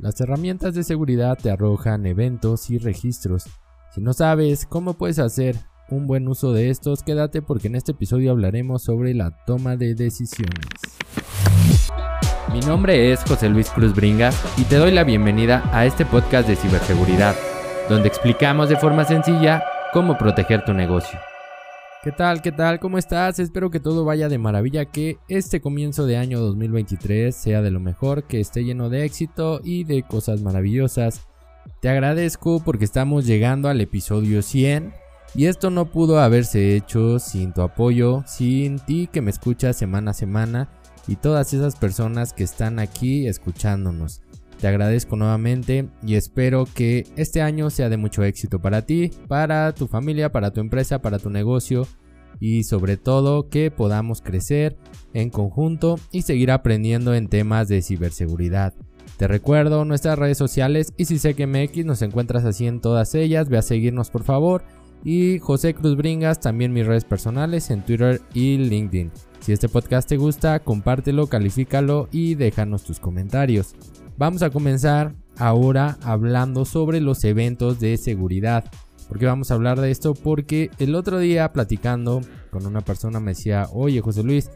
Las herramientas de seguridad te arrojan eventos y registros. Si no sabes cómo puedes hacer un buen uso de estos, quédate porque en este episodio hablaremos sobre la toma de decisiones. Mi nombre es José Luis Cruz Bringas y te doy la bienvenida a este podcast de ciberseguridad, donde explicamos de forma sencilla cómo proteger tu negocio. ¿Qué tal? ¿Qué tal? ¿Cómo estás? Espero que todo vaya de maravilla, que este comienzo de año 2023 sea de lo mejor, que esté lleno de éxito y de cosas maravillosas. Te agradezco porque estamos llegando al episodio 100 y esto no pudo haberse hecho sin tu apoyo, sin ti que me escuchas semana a semana y todas esas personas que están aquí escuchándonos. Te agradezco nuevamente y espero que este año sea de mucho éxito para ti, para tu familia, para tu empresa, para tu negocio y sobre todo que podamos crecer en conjunto y seguir aprendiendo en temas de ciberseguridad. Te recuerdo nuestras redes sociales y si sé que MX nos encuentras así en todas ellas, ve a seguirnos por favor. Y José Cruz Bringas, también mis redes personales en Twitter y LinkedIn. Si este podcast te gusta, compártelo, califícalo y déjanos tus comentarios. Vamos a comenzar ahora hablando sobre los eventos de seguridad. ¿Por qué vamos a hablar de esto? Porque el otro día platicando con una persona me decía, oye José Luis,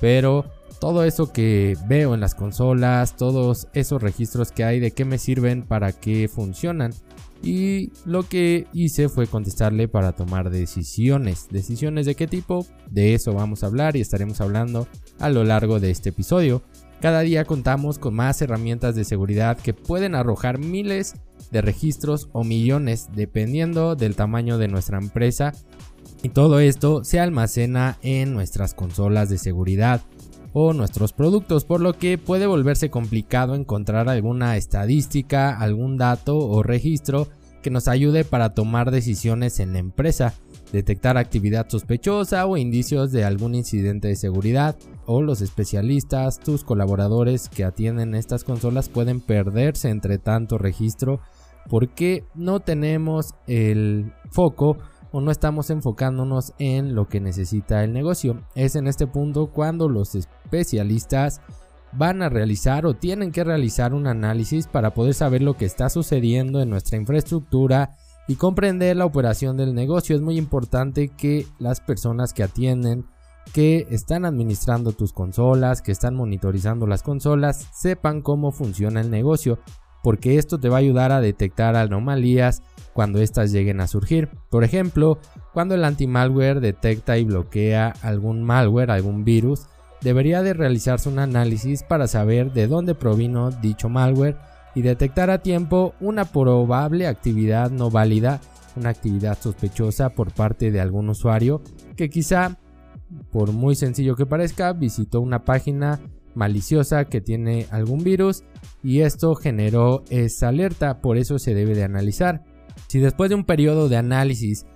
pero todo eso que veo en las consolas, todos esos registros que hay, ¿de qué me sirven? ¿Para qué funcionan? Y lo que hice fue contestarle para tomar decisiones. ¿Decisiones de qué tipo? De eso vamos a hablar y estaremos hablando a lo largo de este episodio. Cada día contamos con más herramientas de seguridad que pueden arrojar miles de registros o millones dependiendo del tamaño de nuestra empresa. Y todo esto se almacena en nuestras consolas de seguridad o nuestros productos, por lo que puede volverse complicado encontrar alguna estadística, algún dato o registro que nos ayude para tomar decisiones en la empresa detectar actividad sospechosa o indicios de algún incidente de seguridad, o los especialistas, tus colaboradores que atienden estas consolas pueden perderse entre tanto registro porque no tenemos el foco o no estamos enfocándonos en lo que necesita el negocio. Es en este punto cuando los especialistas van a realizar o tienen que realizar un análisis para poder saber lo que está sucediendo en nuestra infraestructura y comprender la operación del negocio. Es muy importante que las personas que atienden, que están administrando tus consolas, que están monitorizando las consolas, sepan cómo funciona el negocio, porque esto te va a ayudar a detectar anomalías cuando éstas lleguen a surgir. Por ejemplo, cuando el anti-malware detecta y bloquea algún malware, algún virus, debería de realizarse un análisis para saber de dónde provino dicho malware y detectar a tiempo una probable actividad no válida, una actividad sospechosa por parte de algún usuario que quizá, por muy sencillo que parezca, visitó una página maliciosa que tiene algún virus y esto generó esa alerta, por eso se debe de analizar. Si después de un periodo de análisis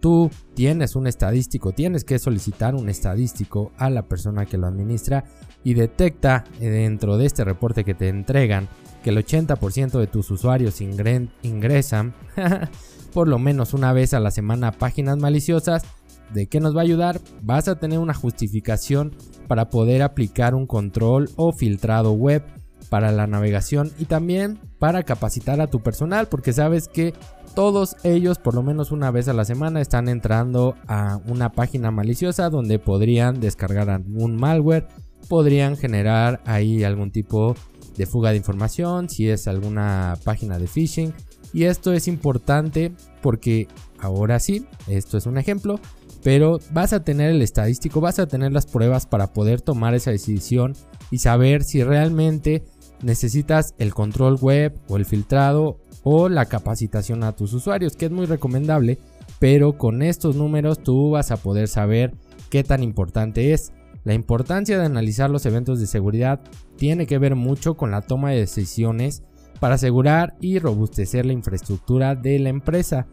tú tienes un estadístico, tienes que solicitar un estadístico a la persona que lo administra y detecta dentro de este reporte que te entregan que el 80% de tus usuarios ingresan por lo menos una vez a la semana páginas maliciosas, ¿de qué nos va a ayudar? Vas a tener una justificación para poder aplicar un control o filtrado web para la navegación y también para capacitar a tu personal porque sabes que todos ellos por lo menos una vez a la semana están entrando a una página maliciosa donde podrían descargar algún malware, podrían generar ahí algún tipo de fuga de información, si es alguna página de phishing. Y esto es importante porque ahora sí, esto es un ejemplo, pero vas a tener el estadístico, vas a tener las pruebas para poder tomar esa decisión y saber si realmente necesitas el control web o el filtrado o la capacitación a tus usuarios, que es muy recomendable, pero con estos números tú vas a poder saber qué tan importante es. La importancia de analizar los eventos de seguridad tiene que ver mucho con la toma de decisiones para asegurar y robustecer la infraestructura de la empresa,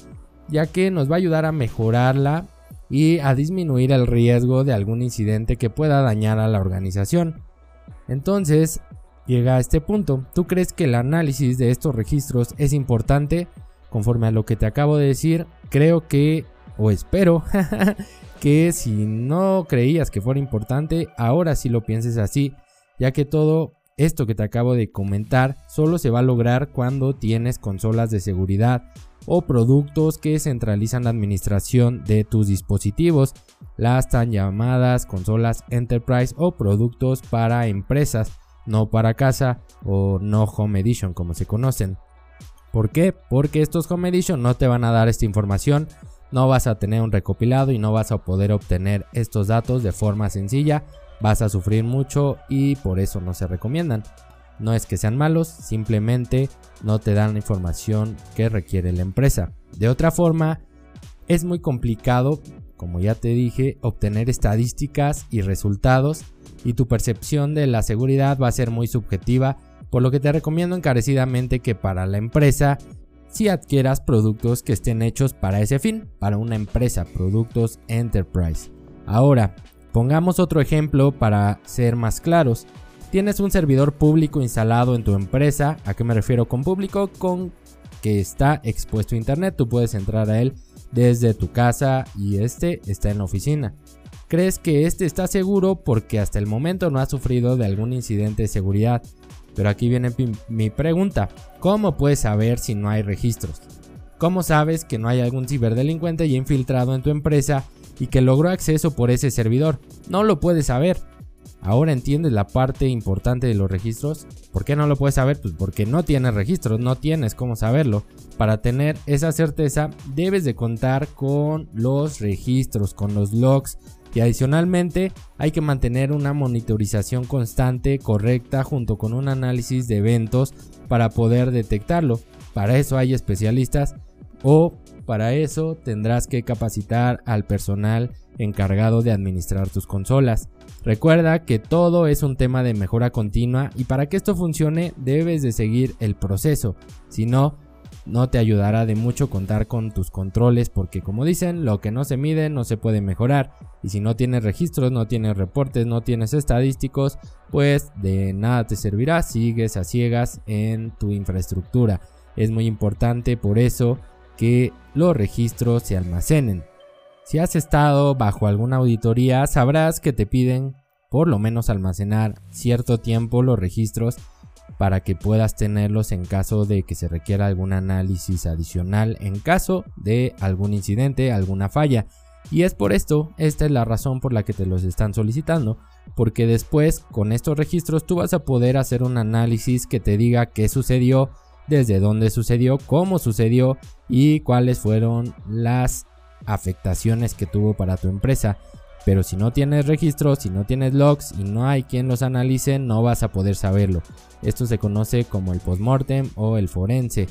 ya que nos va a ayudar a mejorarla y a disminuir el riesgo de algún incidente que pueda dañar a la organización. Entonces, llega a este punto, ¿tú crees que el análisis de estos registros es importante? Conforme a lo que te acabo de decir, creo que, o espero, que si no creías que fuera importante, ahora sí lo pienses así, ya que todo esto que te acabo de comentar solo se va a lograr cuando tienes consolas de seguridad o productos que centralizan la administración de tus dispositivos, las tan llamadas consolas enterprise o productos para empresas, no para casa o no home edition como se conocen. ¿Por qué? Porque estos home edition no te van a dar esta información, no vas a tener un recopilado y no vas a poder obtener estos datos de forma sencilla, vas a sufrir mucho y por eso no se recomiendan. No es que sean malos, simplemente no te dan la información que requiere la empresa. De otra forma, es muy complicado, como ya te dije, obtener estadísticas y resultados y tu percepción de la seguridad va a ser muy subjetiva, por lo que te recomiendo encarecidamente que para la empresa si adquieras productos que estén hechos para ese fin, para una empresa, productos enterprise. Ahora, pongamos otro ejemplo para ser más claros. Tienes un servidor público instalado en tu empresa. ¿A qué me refiero con público? Con que está expuesto a internet. Tú puedes entrar a él desde tu casa y este está en la oficina. ¿Crees que este está seguro porque hasta el momento no ha sufrido de algún incidente de seguridad? Pero aquí viene mi pregunta. ¿Cómo puedes saber si no hay registros? ¿Cómo sabes que no hay algún ciberdelincuente ya infiltrado en tu empresa y que logró acceso por ese servidor? No lo puedes saber. Ahora entiendes la parte importante de los registros. ¿Por qué no lo puedes saber? Pues porque no tienes registros, no tienes cómo saberlo. Para tener esa certeza debes de contar con los registros, con los logs. Y adicionalmente hay que mantener una monitorización constante, correcta, junto con un análisis de eventos para poder detectarlo. Para eso hay especialistas o para eso tendrás que capacitar al personal encargado de administrar tus consolas. Recuerda que todo es un tema de mejora continua y para que esto funcione debes de seguir el proceso, si no, no te ayudará de mucho contar con tus controles porque como dicen, lo que no se mide no se puede mejorar y si no tienes registros, no tienes reportes, no tienes estadísticos, pues de nada te servirá, sigues a ciegas en tu infraestructura. Es muy importante por eso que los registros se almacenen. Si has estado bajo alguna auditoría, sabrás que te piden por lo menos almacenar cierto tiempo los registros para que puedas tenerlos en caso de que se requiera algún análisis adicional en caso de algún incidente, alguna falla. Y es por esto, esta es la razón por la que te los están solicitando, porque después con estos registros tú vas a poder hacer un análisis que te diga qué sucedió, desde dónde sucedió, cómo sucedió y cuáles fueron las afectaciones que tuvo para tu empresa. Pero si no tienes registros, si no tienes logs y no hay quien los analice, no vas a poder saberlo. Esto se conoce como el postmortem o el forense.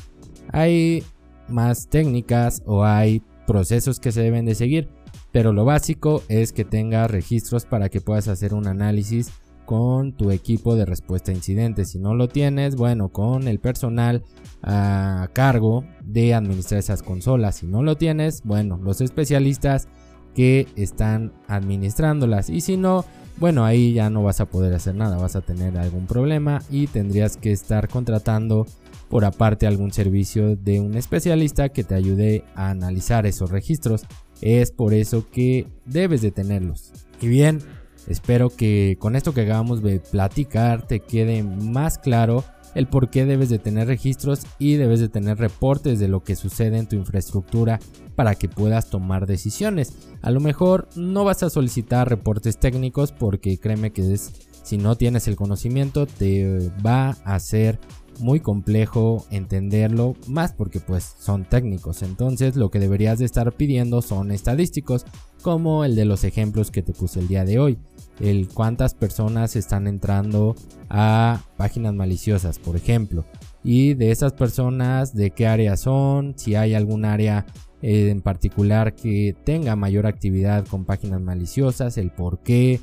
Hay más técnicas o hay procesos que se deben de seguir, pero lo básico es que tengas registros para que puedas hacer un análisis con tu equipo de respuesta a incidentes. Si no lo tienes, bueno, con el personal a cargo de administrar esas consolas. Si no lo tienes, bueno, los especialistas que están administrándolas. Y si no, bueno, ahí ya no vas a poder hacer nada, vas a tener algún problema y tendrías que estar contratando por aparte algún servicio de un especialista que te ayude a analizar esos registros. Es por eso que debes de tenerlos. Y bien, Espero que con esto que acabamos de platicar te quede más claro el por qué debes de tener registros y debes de tener reportes de lo que sucede en tu infraestructura para que puedas tomar decisiones. A lo mejor no vas a solicitar reportes técnicos porque créeme que si no tienes el conocimiento te va a ser muy complejo entenderlo más porque pues son técnicos. Entonces lo que deberías de estar pidiendo son estadísticos como el de los ejemplos que te puse el día de hoy. El cuántas personas están entrando a páginas maliciosas, por ejemplo. Y de esas personas, de qué área son, si hay algún área eh, en particular que tenga mayor actividad con páginas maliciosas, el por qué,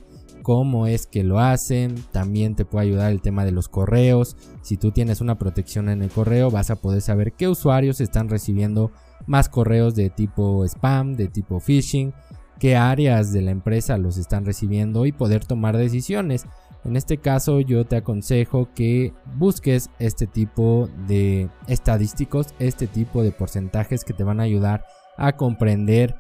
cómo es que lo hacen. También te puede ayudar el tema de los correos. Si tú tienes una protección en el correo, vas a poder saber qué usuarios están recibiendo más correos de tipo spam, de tipo phishing qué áreas de la empresa los están recibiendo y poder tomar decisiones. En este caso yo te aconsejo que busques este tipo de estadísticos, este tipo de porcentajes que te van a ayudar a comprender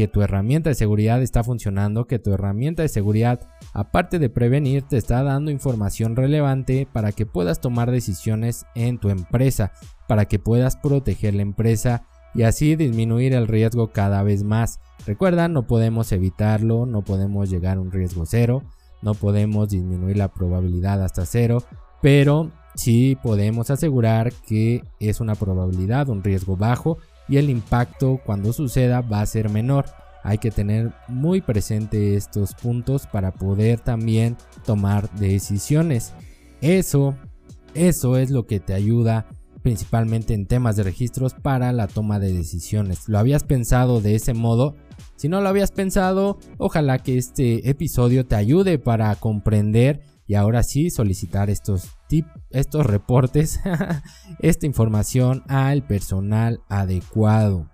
que tu herramienta de seguridad está funcionando, que tu herramienta de seguridad, aparte de prevenir, te está dando información relevante para que puedas tomar decisiones en tu empresa, para que puedas proteger la empresa y así disminuir el riesgo cada vez más. Recuerda, no podemos evitarlo, no podemos llegar a un riesgo cero, no podemos disminuir la probabilidad hasta cero, pero sí podemos asegurar que es una probabilidad, un riesgo bajo y el impacto cuando suceda va a ser menor. Hay que tener muy presente estos puntos para poder también tomar decisiones. Eso, eso es lo que te ayuda principalmente en temas de registros para la toma de decisiones. ¿Lo habías pensado de ese modo? Si no lo habías pensado, ojalá que este episodio te ayude para comprender y ahora sí solicitar estos tips, estos reportes, esta información al personal adecuado.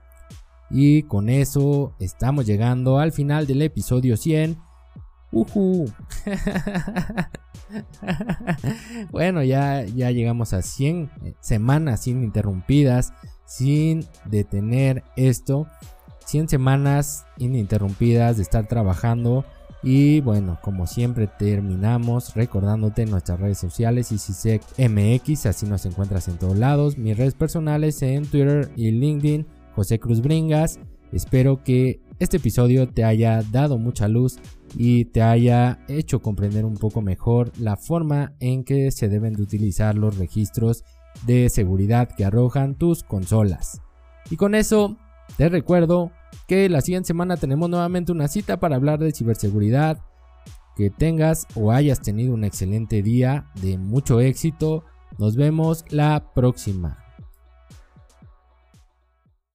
Y con eso estamos llegando al final del episodio 100. bueno, ya, ya llegamos a 100 eh, semanas ininterrumpidas, sin detener esto. 100 semanas ininterrumpidas de estar trabajando. Y bueno, como siempre terminamos recordándote nuestras redes sociales MX, así nos encuentras en todos lados. Mis redes personales en Twitter y LinkedIn, José Cruz Bringas. Espero que este episodio te haya dado mucha luz y te haya hecho comprender un poco mejor la forma en que se deben de utilizar los registros de seguridad que arrojan tus consolas. Y con eso te recuerdo que la siguiente semana tenemos nuevamente una cita para hablar de ciberseguridad. Que tengas o hayas tenido un excelente día de mucho éxito. Nos vemos la próxima.